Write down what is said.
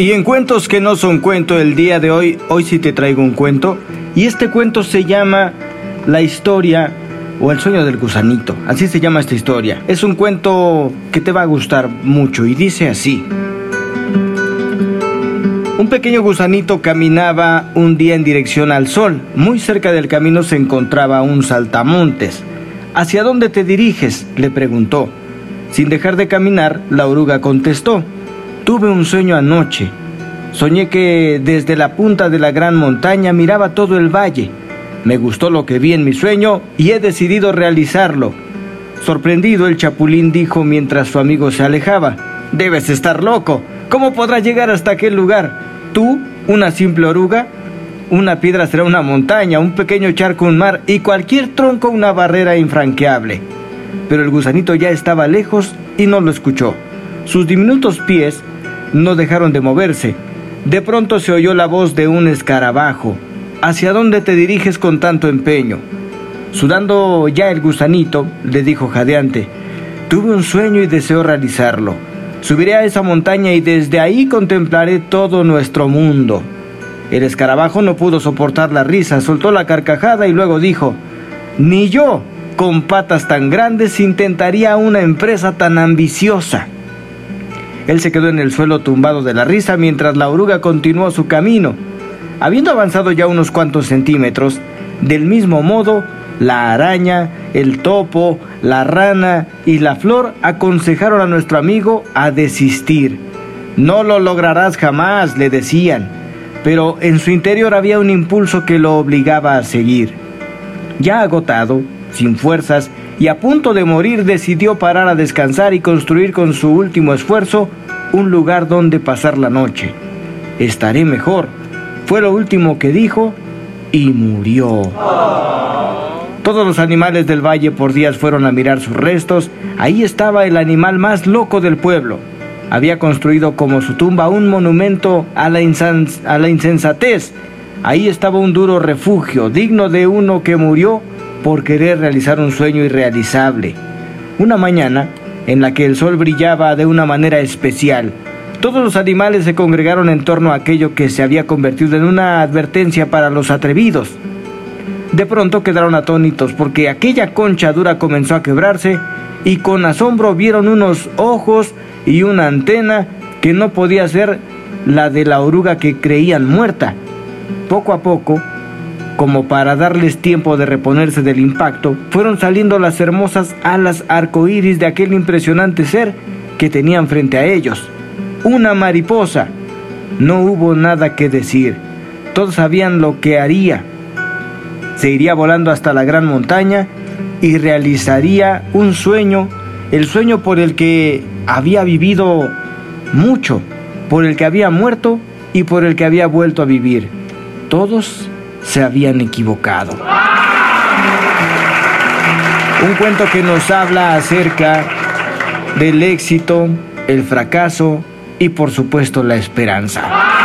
Y en cuentos que no son cuento el día de hoy, hoy sí te traigo un cuento. Y este cuento se llama La historia o El sueño del gusanito. Así se llama esta historia. Es un cuento que te va a gustar mucho y dice así. Un pequeño gusanito caminaba un día en dirección al sol. Muy cerca del camino se encontraba un saltamontes. ¿Hacia dónde te diriges? le preguntó. Sin dejar de caminar, la oruga contestó. Tuve un sueño anoche. Soñé que desde la punta de la gran montaña miraba todo el valle. Me gustó lo que vi en mi sueño y he decidido realizarlo. Sorprendido, el chapulín dijo mientras su amigo se alejaba. Debes estar loco. ¿Cómo podrás llegar hasta aquel lugar? Tú, una simple oruga, una piedra será una montaña, un pequeño charco un mar y cualquier tronco una barrera infranqueable. Pero el gusanito ya estaba lejos y no lo escuchó. Sus diminutos pies no dejaron de moverse. De pronto se oyó la voz de un escarabajo. ¿Hacia dónde te diriges con tanto empeño? Sudando ya el gusanito, le dijo jadeante, tuve un sueño y deseo realizarlo. Subiré a esa montaña y desde ahí contemplaré todo nuestro mundo. El escarabajo no pudo soportar la risa, soltó la carcajada y luego dijo, Ni yo, con patas tan grandes, intentaría una empresa tan ambiciosa. Él se quedó en el suelo tumbado de la risa mientras la oruga continuó su camino. Habiendo avanzado ya unos cuantos centímetros, del mismo modo, la araña, el topo, la rana y la flor aconsejaron a nuestro amigo a desistir. No lo lograrás jamás, le decían, pero en su interior había un impulso que lo obligaba a seguir. Ya agotado, sin fuerzas y a punto de morir, decidió parar a descansar y construir con su último esfuerzo un lugar donde pasar la noche. Estaré mejor, fue lo último que dijo y murió. Todos los animales del valle por días fueron a mirar sus restos. Ahí estaba el animal más loco del pueblo. Había construido como su tumba un monumento a la, a la insensatez. Ahí estaba un duro refugio, digno de uno que murió por querer realizar un sueño irrealizable. Una mañana, en la que el sol brillaba de una manera especial, todos los animales se congregaron en torno a aquello que se había convertido en una advertencia para los atrevidos. De pronto quedaron atónitos porque aquella concha dura comenzó a quebrarse y con asombro vieron unos ojos y una antena que no podía ser la de la oruga que creían muerta. Poco a poco, como para darles tiempo de reponerse del impacto, fueron saliendo las hermosas alas arcoíris de aquel impresionante ser que tenían frente a ellos. Una mariposa. No hubo nada que decir. Todos sabían lo que haría se iría volando hasta la gran montaña y realizaría un sueño, el sueño por el que había vivido mucho, por el que había muerto y por el que había vuelto a vivir. Todos se habían equivocado. Un cuento que nos habla acerca del éxito, el fracaso y por supuesto la esperanza.